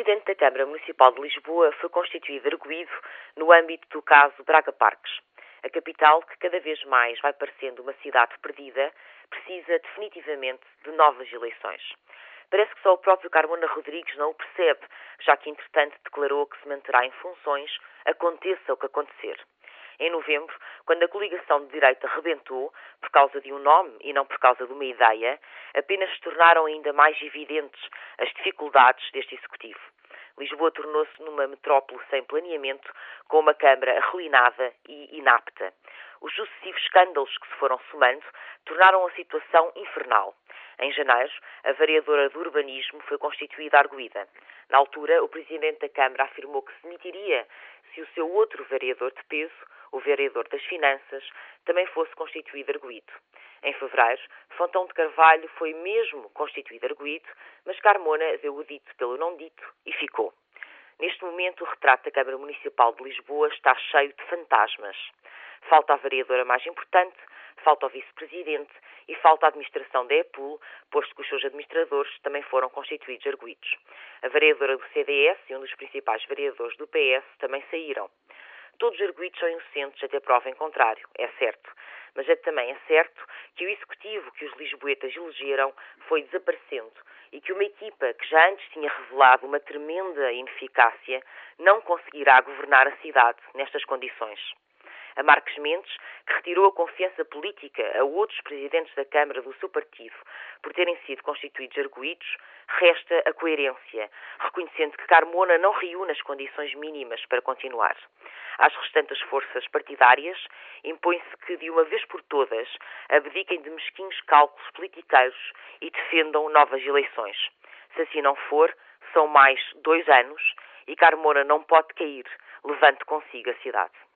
Presidente da Câmara Municipal de Lisboa foi constituído arguído no âmbito do caso Braga Parques. A capital, que cada vez mais vai parecendo uma cidade perdida, precisa definitivamente de novas eleições. Parece que só o próprio Carmona Rodrigues não o percebe, já que, entretanto, declarou que se manterá em funções, aconteça o que acontecer. Em novembro, quando a coligação de direita rebentou, por causa de um nome e não por causa de uma ideia, apenas se tornaram ainda mais evidentes as dificuldades deste executivo. Lisboa tornou-se numa metrópole sem planeamento, com uma Câmara arruinada e inapta. Os sucessivos escândalos que se foram somando tornaram a situação infernal. Em janeiro, a vereadora do urbanismo foi constituída arguída. Na altura, o presidente da Câmara afirmou que se demitiria se o seu outro vereador de peso, o vereador das Finanças, também fosse constituído arguído. Em fevereiro, Fontão de Carvalho foi mesmo constituído arguído, mas Carmona deu o dito pelo não dito e ficou. Neste momento, o retrato da Câmara Municipal de Lisboa está cheio de fantasmas. Falta a vereadora mais importante, falta o vice-presidente e falta a administração da EPUL, posto que os seus administradores também foram constituídos arguídos. A vereadora do CDS e um dos principais vereadores do PS também saíram. Todos os arguídos são inocentes até prova em contrário, é certo. Mas é também é certo que o executivo que os lisboetas elegeram foi desaparecendo e que uma equipa que já antes tinha revelado uma tremenda ineficácia não conseguirá governar a cidade nestas condições a Marques Mendes, que retirou a confiança política a outros presidentes da Câmara do seu partido por terem sido constituídos arguídos, resta a coerência, reconhecendo que Carmona não reúne as condições mínimas para continuar. Às restantes forças partidárias, impõe-se que, de uma vez por todas, abdiquem de mesquinhos cálculos politiqueiros e defendam novas eleições. Se assim não for, são mais dois anos e Carmona não pode cair, levando consigo a cidade.